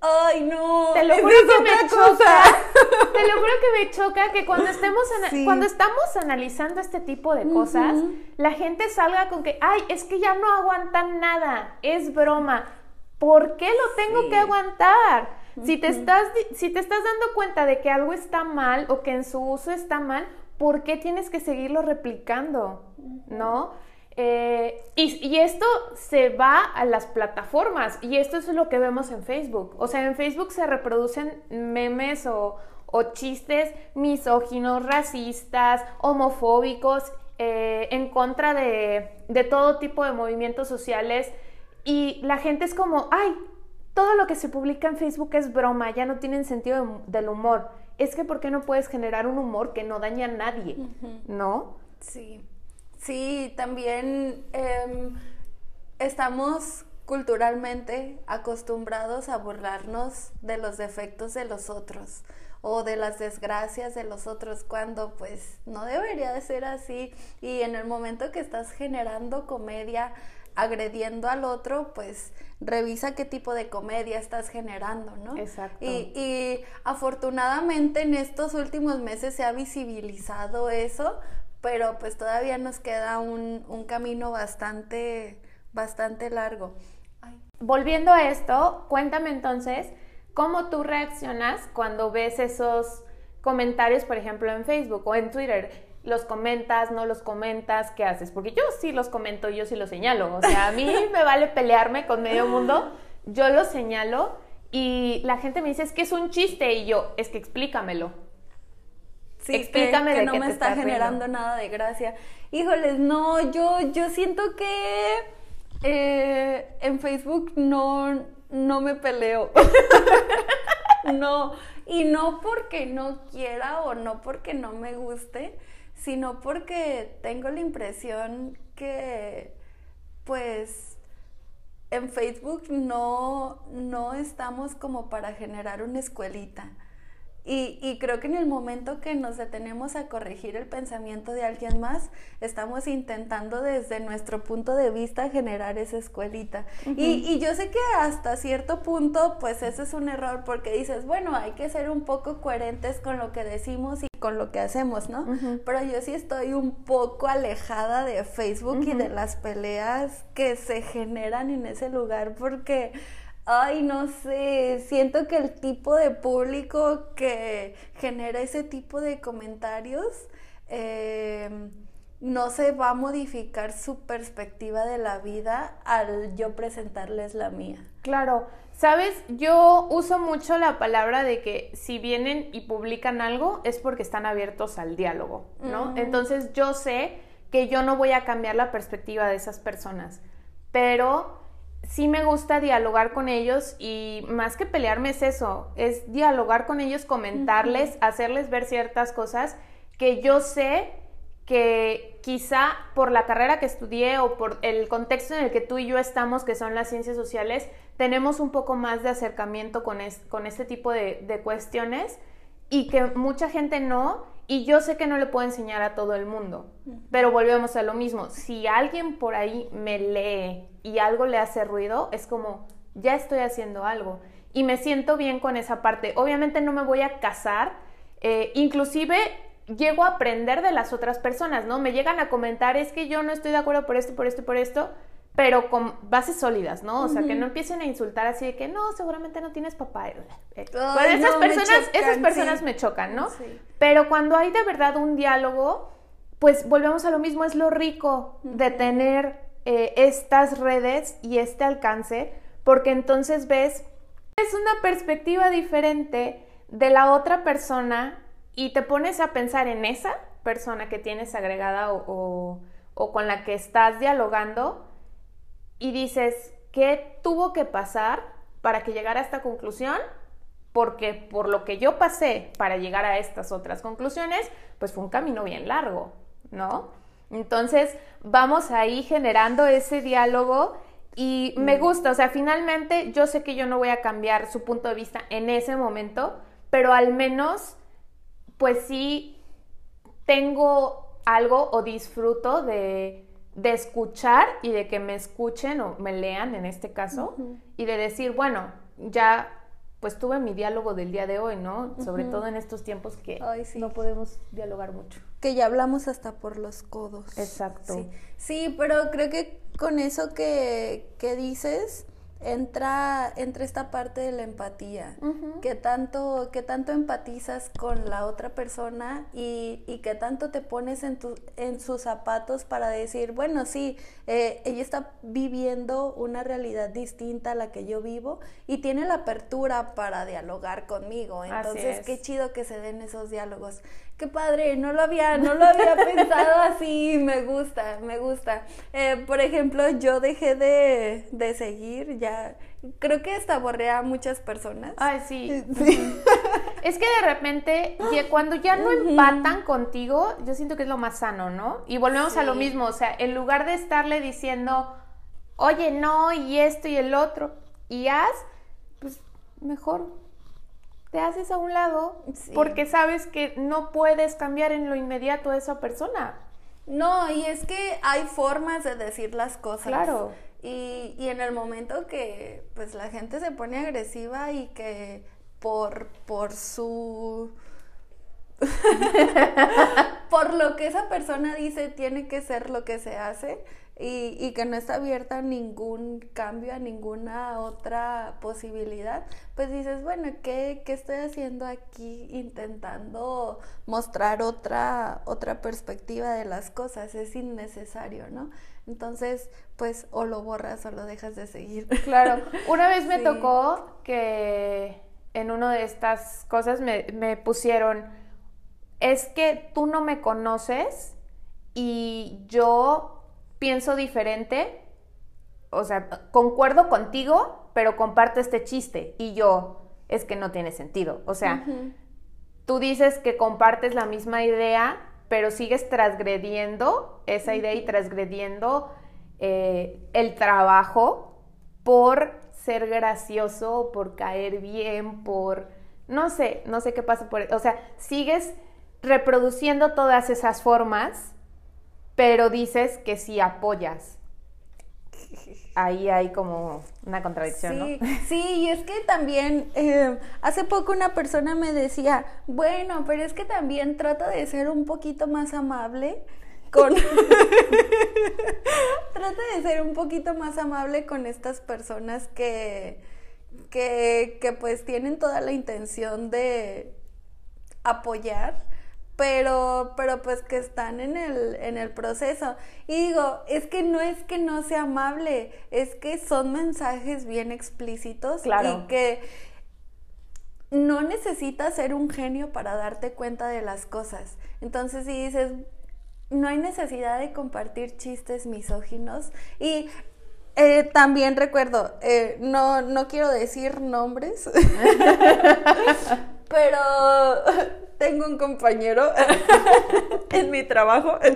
Ay, no. Te lo juro que me choca. (laughs) Te lo juro que me choca que cuando estemos cuando estamos analizando este tipo de cosas, la gente salga con que, "Ay, es que ya no aguantan nada, es broma." ¿Por qué lo tengo que aguantar? Si te estás si te estás dando cuenta de que algo está mal o que en su uso está mal, ¿por qué tienes que seguirlo replicando? ¿No? Eh, y, esto se va a las plataformas y esto es lo que vemos en Facebook. O sea, en Facebook se reproducen memes o, chistes misóginos, racistas, homofóbicos, eh, en contra de, todo tipo de movimientos sociales y la gente es como, ay, todo lo que se publica en Facebook es broma, ya no tienen sentido del humor. Es que ¿por qué no puedes generar un humor que no daña a nadie? ¿No? Sí. Sí, también em, estamos culturalmente acostumbrados a burlarnos de los defectos de los otros o de las desgracias de los otros cuando pues no debería de ser así y en el momento que estás generando comedia agrediendo al otro pues revisa qué tipo de comedia estás generando, ¿no? Exacto. Y, y afortunadamente en estos últimos meses se ha visibilizado eso pero pues todavía nos queda un, camino bastante, bastante largo. Volviendo a esto, cuéntame entonces cómo tú reaccionas cuando ves esos comentarios, por ejemplo, en Facebook o en Twitter. ¿Los comentas, no los comentas? ¿Qué haces? Porque yo sí los comento, yo sí los señalo. O sea, a mí (laughs) me vale pelearme con medio mundo, yo los señalo y la gente me dice, es que es un chiste y yo, es que explícamelo. Explícame que, no me está generando nada de gracia. Híjoles, no, yo, yo siento que eh, en Facebook no, no me peleo. (laughs) no, y no porque no quiera o no porque no me guste, sino porque tengo la impresión que, pues, en Facebook no, no estamos como para generar una escuelita Y, creo que en el momento que nos detenemos a corregir el pensamiento de alguien más, estamos intentando desde nuestro punto de vista generar esa escuelita. y, y, yo sé que hasta cierto punto, pues ese es un error porque dices, bueno, hay que ser un poco coherentes con lo que decimos y con lo que hacemos, ¿no? Pero yo sí estoy un poco alejada de Facebook y de las peleas que se generan en ese lugar porque Ay, no sé, siento que el tipo de público que genera ese tipo de comentarios em, no se va a modificar su perspectiva de la vida al yo presentarles la mía. Claro, sabes, yo uso mucho la palabra de que si vienen y publican algo es porque están abiertos al diálogo, ¿no? Entonces yo sé que yo no voy a cambiar la perspectiva de esas personas, pero sí me gusta dialogar con ellos y más que pelearme es eso, es dialogar con ellos, comentarles, hacerles ver ciertas cosas que yo sé que quizá por la carrera que estudié o por el contexto en el que tú y yo estamos, que son las ciencias sociales, tenemos un poco más de acercamiento con, con este tipo de, de cuestiones y que mucha gente no. Y yo sé que no le puedo enseñar a todo el mundo, pero volvemos a lo mismo. Si alguien por ahí me lee y algo le hace ruido, es como, ya estoy haciendo algo. Y me siento bien con esa parte. Obviamente no me voy a casar, eh, inclusive llego a aprender de las otras personas, ¿no? Me llegan a comentar, es que yo no estoy de acuerdo por esto, por esto, por esto, pero con bases sólidas, ¿no? O sea, que no empiecen a insultar así de que no, seguramente no tienes papá. Eh, eh, pues esas personas, esas personas me chocan, ¿no? Pero cuando hay de verdad un diálogo, pues volvemos a lo mismo, es lo rico de tener eh, estas redes y este alcance, porque entonces ves, es una perspectiva diferente de la otra persona y te pones a pensar en esa persona que tienes agregada o con la que estás dialogando y dices, ¿qué tuvo que pasar para que llegara a esta conclusión? Porque por lo que yo pasé para llegar a estas otras conclusiones, pues fue un camino bien largo, ¿no? Entonces, vamos ahí generando ese diálogo y me mm. gusta, o sea, finalmente yo sé que yo no voy a cambiar su punto de vista en ese momento, pero al menos, pues sí, tengo algo o disfruto de de escuchar y de que me escuchen o me lean en este caso y de decir, bueno, ya pues tuve mi diálogo del día de hoy, ¿no? Sobre todo en estos tiempos que no podemos dialogar mucho. Que ya hablamos hasta por los codos. Exacto. Sí, pero creo que con eso que, que dices, entra, entra esta parte de la empatía, que, tanto, que tanto empatizas con la otra persona y, y que tanto te pones en, tu, en sus zapatos para decir, bueno, sí, eh, ella está viviendo una realidad distinta a la que yo vivo y tiene la apertura para dialogar conmigo. Entonces, qué chido que se den esos diálogos qué padre, no lo había, no lo había (laughs) pensado así, me gusta, me gusta. Eh, por ejemplo, yo dejé de, de, seguir, ya, creo que hasta borré a muchas personas. Ay, sí. es que de repente, cuando ya no empatan contigo, yo siento que es lo más sano, ¿no? Y volvemos a lo mismo, o sea, en lugar de estarle diciendo, oye, no, y esto y el otro, y haz, pues mejor te haces a un lado porque sabes que no puedes cambiar en lo inmediato a esa persona. No, y es que hay formas de decir las cosas. Claro. Y, y en el momento que pues la gente se pone agresiva y que por, por su (laughs) (laughs) por lo que esa persona dice tiene que ser lo que se hace, y, y, que no está abierta a ningún cambio, a ninguna otra posibilidad, pues dices, bueno, ¿qué, qué estoy haciendo aquí intentando mostrar otra, otra perspectiva de las cosas? Es innecesario, ¿no? Entonces, pues o lo borras o lo dejas de seguir. (laughs) Claro, una vez me tocó que en una de estas cosas me, me pusieron, es que tú no me conoces y yo pienso diferente, o sea, concuerdo contigo, pero comparto este chiste y yo, es que no tiene sentido. O sea, tú dices que compartes la misma idea, pero sigues transgrediendo esa idea y transgrediendo eh, el trabajo por ser gracioso, por caer bien, por no sé, no sé qué pasa por... O sea, sigues reproduciendo todas esas formas, pero dices que sí apoyas. Ahí hay como una contradicción, sí, ¿no? Sí, y es que también eh, hace poco una persona me decía, bueno, pero es que también trata de ser un poquito más amable con... (laughs) trata de ser un poquito más amable con estas personas que, que, que pues tienen toda la intención de apoyar pero, pero pues que están en el, en el proceso. Y digo, es que no es que no sea amable, es que son mensajes bien explícitos claro. y que no necesitas ser un genio para darte cuenta de las cosas. Entonces, si dices, no hay necesidad de compartir chistes misóginos y eh, también recuerdo, eh, no, no quiero decir nombres, (laughs) pero (laughs) tengo un compañero (laughs) en mi trabajo (laughs)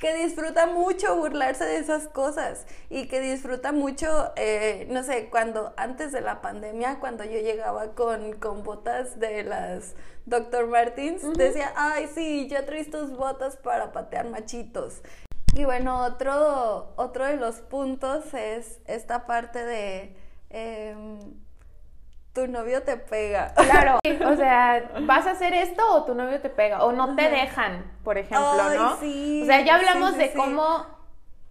que disfruta mucho burlarse de esas cosas y que disfruta mucho, eh, no sé, cuando antes de la pandemia, cuando yo llegaba con, con botas de las Dr. Martins, decía, ay, sí, ya traes tus botas para patear machitos. Y bueno, otro, otro de los puntos es esta parte de... Em, tu novio te pega. Claro, (laughs) o sea, vas a hacer esto o tu novio te pega, o no te dejan, por ejemplo, ¿no? Sí, o sea, ya hablamos de cómo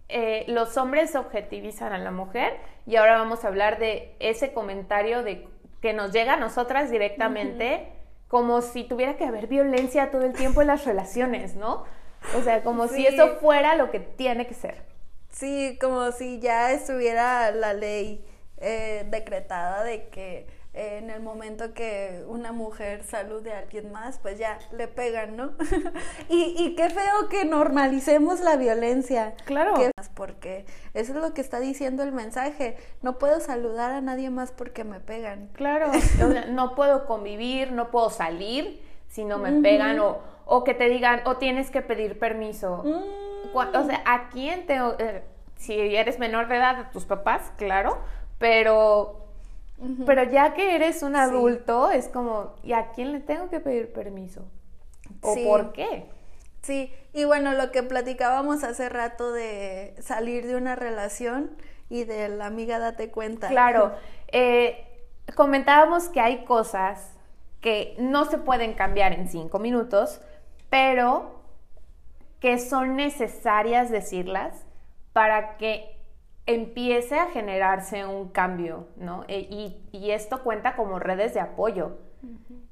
eh, los hombres objetivizan a la mujer y ahora vamos a hablar de ese comentario de que nos llega a nosotras directamente, como si tuviera que haber violencia todo el tiempo en las relaciones, ¿no? O sea, como si eso fuera lo que tiene que ser. Sí, como si ya estuviera la ley eh, decretada de que en el momento que una mujer salude a alguien más, pues ya le pegan, ¿no? (laughs) y, y, qué feo que normalicemos la violencia. Claro. Porque eso es lo que está diciendo el mensaje. No puedo saludar a nadie más porque me pegan. Claro. (laughs) no puedo convivir, no puedo salir si no me pegan o, o, que te digan, o tienes que pedir permiso. Mm. O sea, ¿a quién te... Eh, si eres menor de edad, a tus papás, claro, pero pero ya que eres un adulto, es como, ¿y a quién le tengo que pedir permiso? ¿O por qué? Sí, y bueno, lo que platicábamos hace rato de salir de una relación y de la amiga date cuenta. Claro, (laughs) eh, comentábamos que hay cosas que no se pueden cambiar en cinco minutos, pero que son necesarias decirlas para que empiece a generarse un cambio, ¿no? E, y, esto cuenta como redes de apoyo.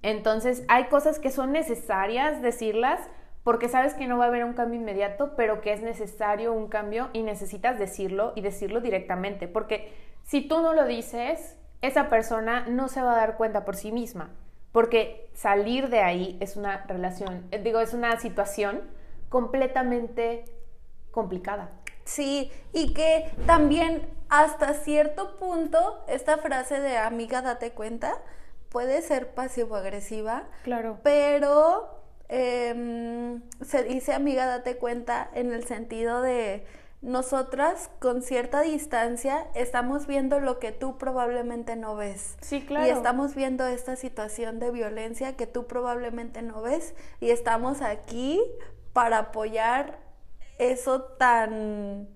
Entonces, hay cosas que son necesarias decirlas porque sabes que no va a haber un cambio inmediato, pero que es necesario un cambio y necesitas decirlo y decirlo directamente, porque si tú no lo dices, esa persona no se va a dar cuenta por sí misma, porque salir de ahí es una relación, eh, digo, es una situación completamente complicada. Sí, y que también hasta cierto punto esta frase de amiga date cuenta puede ser pasivo-agresiva. Claro. Pero em, se dice amiga date cuenta en el sentido de nosotras con cierta distancia estamos viendo lo que tú probablemente no ves. Sí, claro. Y estamos viendo esta situación de violencia que tú probablemente no ves y estamos aquí para apoyar eso tan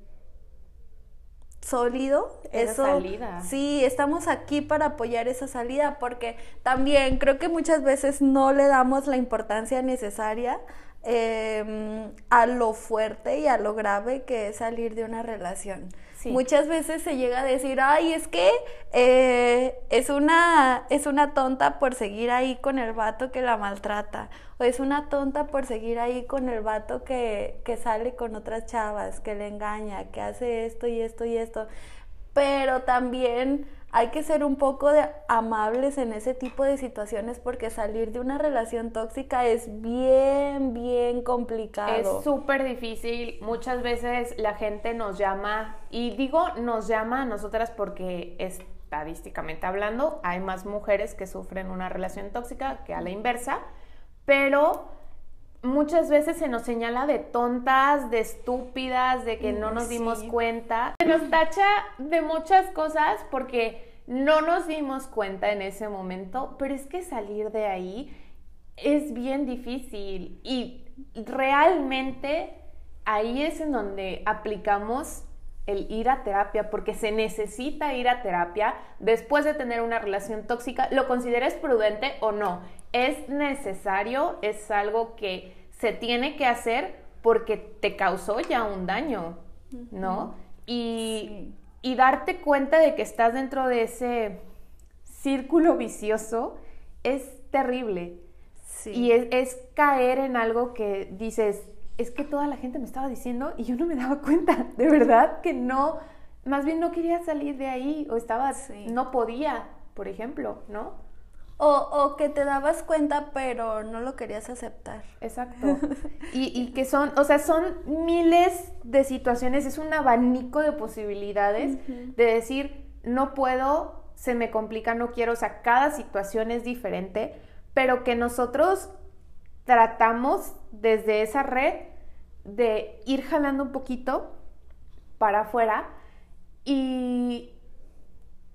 sólido, esa eso salida. Sí, estamos aquí para apoyar esa salida porque también creo que muchas veces no le damos la importancia necesaria em, a lo fuerte y a lo grave que es salir de una relación. Muchas veces se llega a decir, ay, es que eh, es, una, es una tonta por seguir ahí con el vato que la maltrata, o es una tonta por seguir ahí con el vato que, que sale con otras chavas, que le engaña, que hace esto y esto y esto. Pero también hay que ser un poco de amables en ese tipo de situaciones porque salir de una relación tóxica es bien, bien complicado. Es súper difícil. Muchas veces la gente nos llama, y digo nos llama a nosotras porque estadísticamente hablando, hay más mujeres que sufren una relación tóxica que a la inversa, pero muchas veces se nos señala de tontas, de estúpidas, de que no nos dimos cuenta. Se nos tacha de muchas cosas porque no nos dimos cuenta en ese momento, pero es que salir de ahí es bien difícil y realmente ahí es en donde aplicamos el ir a terapia, porque se necesita ir a terapia después de tener una relación tóxica, lo consideres prudente o no. Es necesario, es algo que se tiene que hacer porque te causó ya un daño, ¿no? Y, darte cuenta de que estás dentro de ese círculo vicioso es terrible. Y es caer en algo que dices, es que toda la gente me estaba diciendo y yo no me daba cuenta, de verdad que no, más bien no quería salir de ahí o estaba, no podía, por ejemplo, ¿no? O, o, que te dabas cuenta pero no lo querías aceptar. Exacto. (laughs) Y, y, que son, o sea, son miles de situaciones, es un abanico de posibilidades de decir, no puedo, se me complica, no quiero, o sea, cada situación es diferente, pero que nosotros tratamos desde esa red de ir jalando un poquito para afuera y,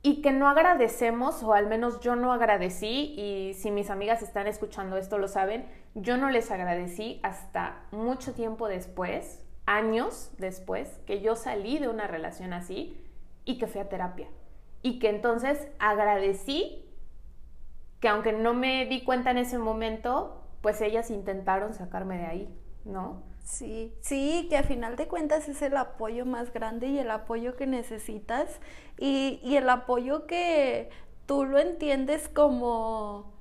y que no agradecemos, o al menos yo no agradecí, y si mis amigas están escuchando esto lo saben, yo no les agradecí hasta mucho tiempo después, años después, que yo salí de una relación así y que fui a terapia. Y que entonces agradecí que aunque no me di cuenta en ese momento, pues ellas intentaron sacarme de ahí, ¿no? Sí, sí, que a final de cuentas es el apoyo más grande y el apoyo que necesitas y, y el apoyo que tú lo entiendes como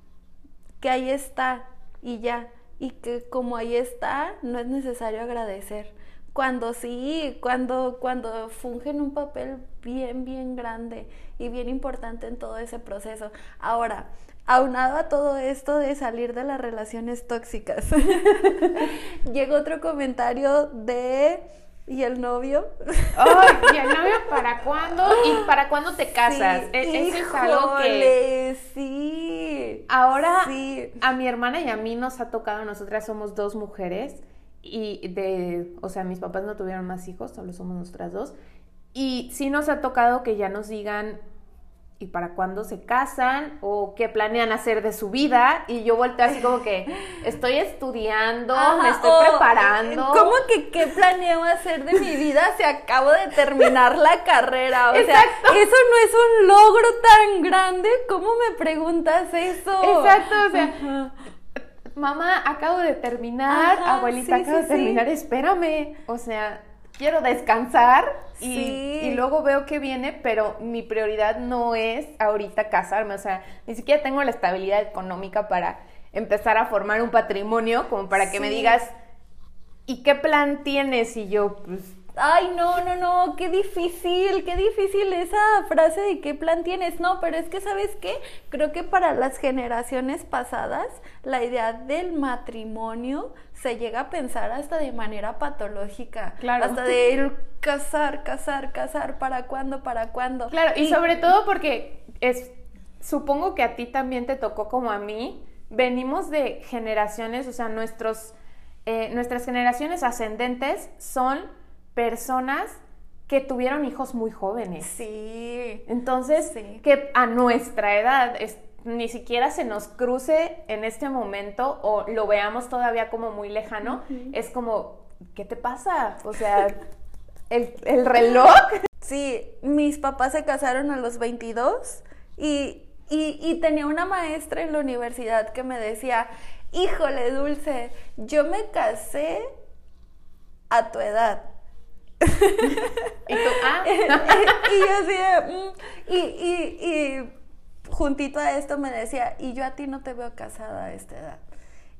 que ahí está y ya, y que como ahí está no es necesario agradecer. Cuando sí, cuando, cuando fungen un papel bien, bien grande y bien importante en todo ese proceso. Ahora, aunado a todo esto de salir de las relaciones tóxicas, (laughs) llegó otro comentario de... ¿Y el novio? (laughs) ¿Y el novio para cuándo? ¿Y para cuándo te casas? E-, eso es algo que... sí. Ahora, a mi hermana y a mí nos ha tocado, nosotras somos dos mujeres, y de, o sea, mis papás no tuvieron más hijos, solo somos nosotras dos, y sí nos ha tocado que ya nos digan, y para cuándo se casan o qué planean hacer de su vida y yo volteo así como que estoy estudiando, me estoy preparando. ¿Cómo que qué planeo hacer de mi vida si acabo de terminar la carrera? O sea, eso no es un logro tan grande, ¿cómo me preguntas eso? Exacto, o sea, mamá, acabo de terminar, abuelita, acabo de terminar, espérame, o sea, quiero descansar y, luego veo que viene, pero mi prioridad no es ahorita casarme, o sea, ni siquiera tengo la estabilidad económica para empezar a formar un patrimonio como para que me digas, ¿y qué plan tienes? Y yo, pues ay, no, no, no, qué difícil, qué difícil esa frase de qué plan tienes. No, pero es que, ¿sabes qué? Creo que para las generaciones pasadas, la idea del matrimonio se llega a pensar hasta de manera patológica. Claro. Hasta de el casar, casar, casar, ¿para cuándo, para cuándo? Claro, y, sobre todo porque es, supongo que a ti también te tocó como a mí, venimos de generaciones, o sea, nuestros, eh, nuestras generaciones ascendentes son personas que tuvieron hijos muy jóvenes. Sí. Entonces, que a nuestra edad ni siquiera se nos cruce en este momento o lo veamos todavía como muy lejano, es como, ¿qué te pasa? O sea, (laughs) ¿el, ¿el, reloj? Sí, mis papás se casaron a los 22 y, y, y tenía una maestra en la universidad que me decía, híjole, Dulce, yo me casé a tu edad (laughs) y tú, ah. (laughs) y yo así mm", y, y, y juntito a esto me decía, y yo a ti no te veo casada a esta edad.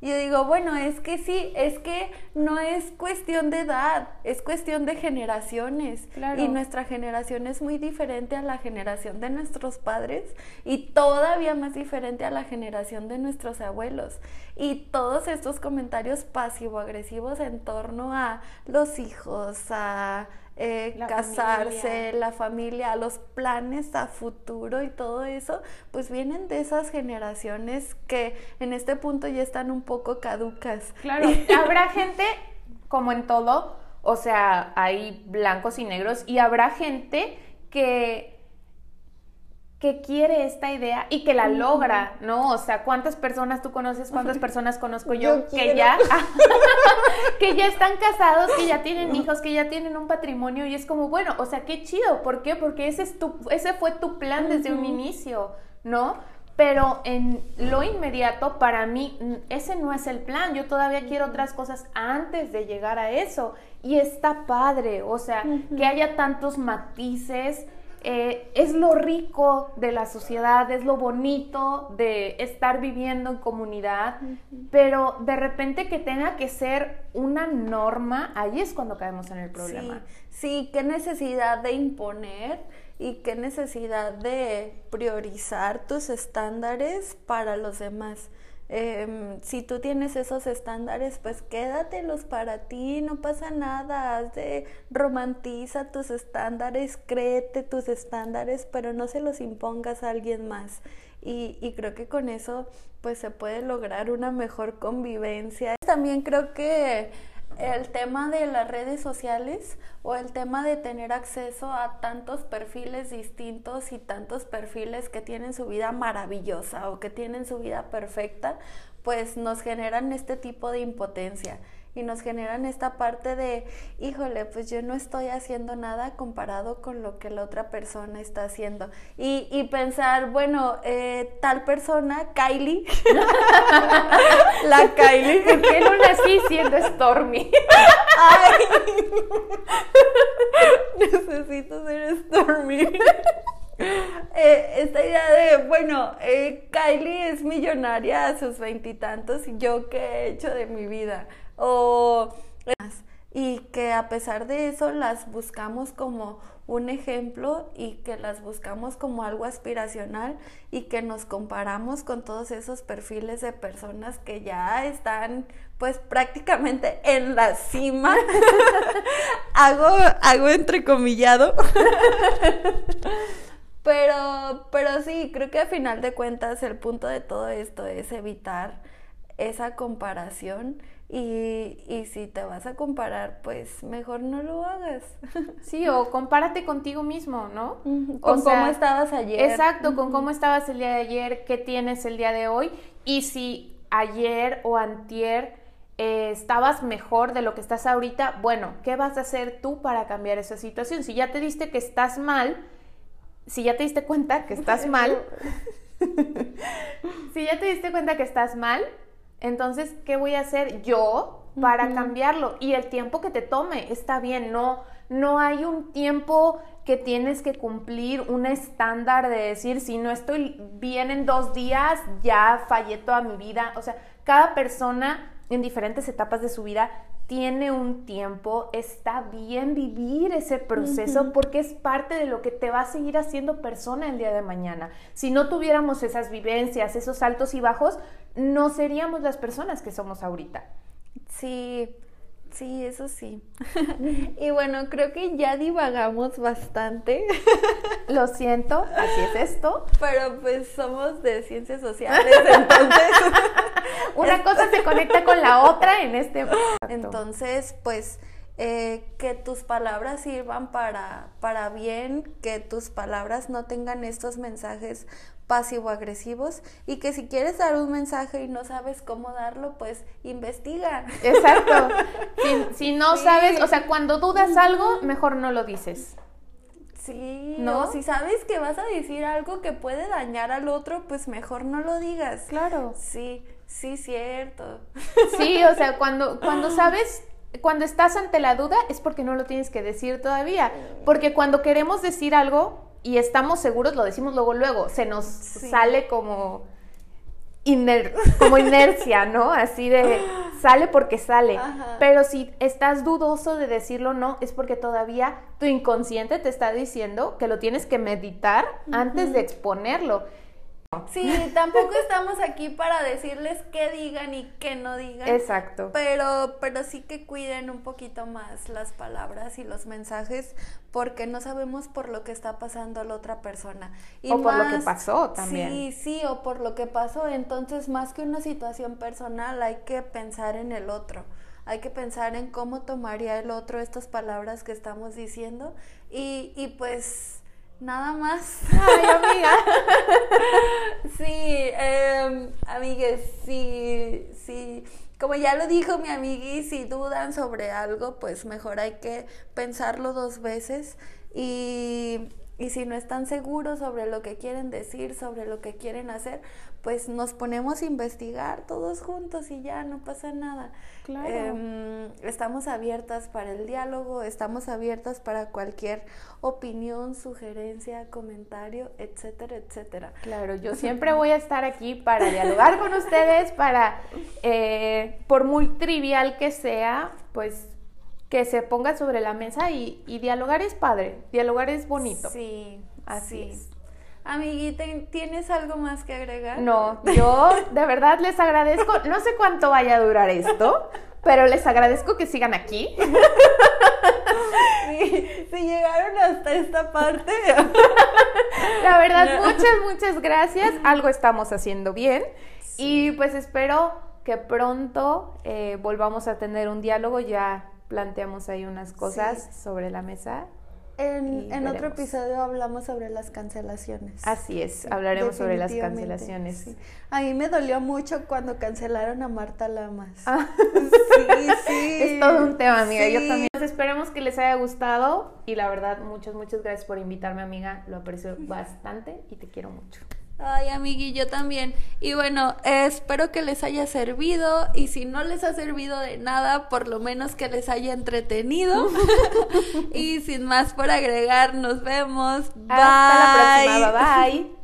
Y yo digo, bueno, es que sí, es que no es cuestión de edad, es cuestión de generaciones. Y nuestra generación es muy diferente a la generación de nuestros padres y todavía más diferente a la generación de nuestros abuelos. Y todos estos comentarios pasivo-agresivos en torno a los hijos, a eh, casarse, la familia, los planes a futuro y todo eso, pues vienen de esas generaciones que en este punto ya están un poco caducas. Claro, (laughs) habrá gente como en todo, o sea, hay blancos y negros y habrá gente que que quiere esta idea y que la logra, ¿no? O sea, ¿cuántas personas tú conoces, cuántas (laughs) personas conozco yo, que ya (laughs) (laughs) que ya están casados, que ya tienen hijos, que ya tienen un patrimonio y es como, bueno, o sea, qué chido, ¿por qué? Porque ese es tu ese fue tu plan desde un inicio, ¿no? Pero en lo inmediato, para mí, ese no es el plan. Yo todavía quiero otras cosas antes de llegar a eso. Y está padre, o sea, que haya tantos matices, eh, es lo rico de la sociedad, es lo bonito de estar viviendo en comunidad, pero de repente que tenga que ser una norma, ahí es cuando caemos en el problema. Sí, qué necesidad de imponer y qué necesidad de priorizar tus estándares para los demás. Em, si tú tienes esos estándares, pues quédatelos para ti, no pasa nada, de, romantiza tus estándares, créete tus estándares, pero no se los impongas a alguien más. Y, y creo que con eso pues se puede lograr una mejor convivencia. También creo que el tema de las redes sociales o el tema de tener acceso a tantos perfiles distintos y tantos perfiles que tienen su vida maravillosa o que tienen su vida perfecta, pues nos generan este tipo de impotencia y nos generan esta parte de, híjole, pues yo no estoy haciendo nada comparado con lo que la otra persona está haciendo. Y, y pensar, bueno, eh, tal persona, Kylie, (laughs) la Kylie. ¿Por qué no nací siendo Stormy? Ay, (laughs) necesito ser Stormy. (laughs) Eh, esta idea de, bueno, eh, Kylie es millonaria a sus veintitantos y yo qué he hecho de mi vida o y que a pesar de eso las buscamos como un ejemplo y que las buscamos como algo aspiracional y que nos comparamos con todos esos perfiles de personas que ya están pues prácticamente en la cima. (laughs) hago, hago entrecomillado. (laughs) pero, pero sí, creo que al final de cuentas el punto de todo esto es evitar esa comparación y, y, si te vas a comparar, pues mejor no lo hagas. (laughs) Sí, o compárate contigo mismo, ¿no? Con cómo estabas ayer. Exacto, con cómo estabas el día de ayer, qué tienes el día de hoy. Y si ayer o antier eh, estabas mejor de lo que estás ahorita, bueno, ¿qué vas a hacer tú para cambiar esa situación? Si ya te diste que estás mal, si ya te diste cuenta que estás (laughs) mal, (laughs) si ya te diste cuenta que estás mal, entonces, ¿qué voy a hacer yo para cambiarlo? Y el tiempo que te tome, está bien, no, no hay un tiempo que tienes que cumplir, un estándar de decir, si no estoy bien en dos días, ya fallé toda mi vida. O sea, cada persona en diferentes etapas de su vida tiene un tiempo, está bien vivir ese proceso porque es parte de lo que te va a seguir haciendo persona el día de mañana. Si no tuviéramos esas vivencias, esos altos y bajos, no seríamos las personas que somos ahorita. Sí, sí, eso sí. (laughs) y bueno, creo que ya divagamos bastante. (laughs) Lo siento, así es esto. Pero pues somos de ciencias sociales, entonces... (laughs) Una cosa se conecta con la otra en este... Entonces, pues... Eh, que tus palabras sirvan para, para bien, que tus palabras no tengan estos mensajes pasivo-agresivos y que si quieres dar un mensaje y no sabes cómo darlo, pues investiga. Exacto. (laughs) Si, no sabes, o sea, cuando dudas algo, mejor no lo dices. Sí, ¿no? Si sabes que vas a decir algo que puede dañar al otro, pues mejor no lo digas. Claro. Sí, sí, cierto. Sí, o sea, cuando, cuando sabes cuando estás ante la duda es porque no lo tienes que decir todavía. Porque cuando queremos decir algo, y estamos seguros, lo decimos luego, luego, se nos sale como, como inercia, ¿no? Así de, sale porque sale. Pero si estás dudoso de decirlo no, es porque todavía tu inconsciente te está diciendo que lo tienes que meditar antes de exponerlo. Sí, tampoco estamos aquí para decirles qué digan y qué no digan. Exacto. Pero, pero sí que cuiden un poquito más las palabras y los mensajes porque no sabemos por lo que está pasando la otra persona. Y o por lo que pasó también. Sí, sí, o por lo que pasó. Entonces, más que una situación personal, hay que pensar en el otro. Hay que pensar en cómo tomaría el otro estas palabras que estamos diciendo y, y pues nada más. Ay, amiga. (laughs) sí, eh, amigues, sí, sí. Como ya lo dijo mi amigui, si dudan sobre algo, pues mejor hay que pensarlo dos veces y y si no están seguros sobre lo que quieren decir, sobre lo que quieren hacer, pues nos ponemos a investigar todos juntos y ya no pasa nada. Claro. Em, estamos abiertas para el diálogo, estamos abiertas para cualquier opinión, sugerencia, comentario, etcétera, etcétera. Claro, yo (laughs) siempre voy a estar aquí para dialogar con ustedes, para, eh, por muy trivial que sea, pues que se ponga sobre la mesa y, dialogar es padre, dialogar es bonito. Sí, así es. Amiguita, ¿tienes algo más que agregar? No, yo de verdad les agradezco, no sé cuánto vaya a durar esto, pero les agradezco que sigan aquí. (laughs) Si llegaron hasta esta parte. La verdad, muchas, muchas gracias. Algo estamos haciendo bien. Y pues espero que pronto eh, volvamos a tener un diálogo ya planteamos ahí unas cosas sobre la mesa. En, otro episodio hablamos sobre las cancelaciones. Así es, hablaremos sobre las cancelaciones. A mí me dolió mucho cuando cancelaron a Marta Lamas. Ah. sí, sí. (laughs) Es todo un tema, amiga. Yo también. esperemos que les haya gustado y la verdad, muchas, muchas gracias por invitarme, amiga. Lo aprecio bastante y te quiero mucho. Ay, amigui, yo también. Y bueno, espero que les haya servido y si no les ha servido de nada, por lo menos que les haya entretenido. (laughs) y sin más por agregar, nos vemos. Hasta la próxima. Bye bye.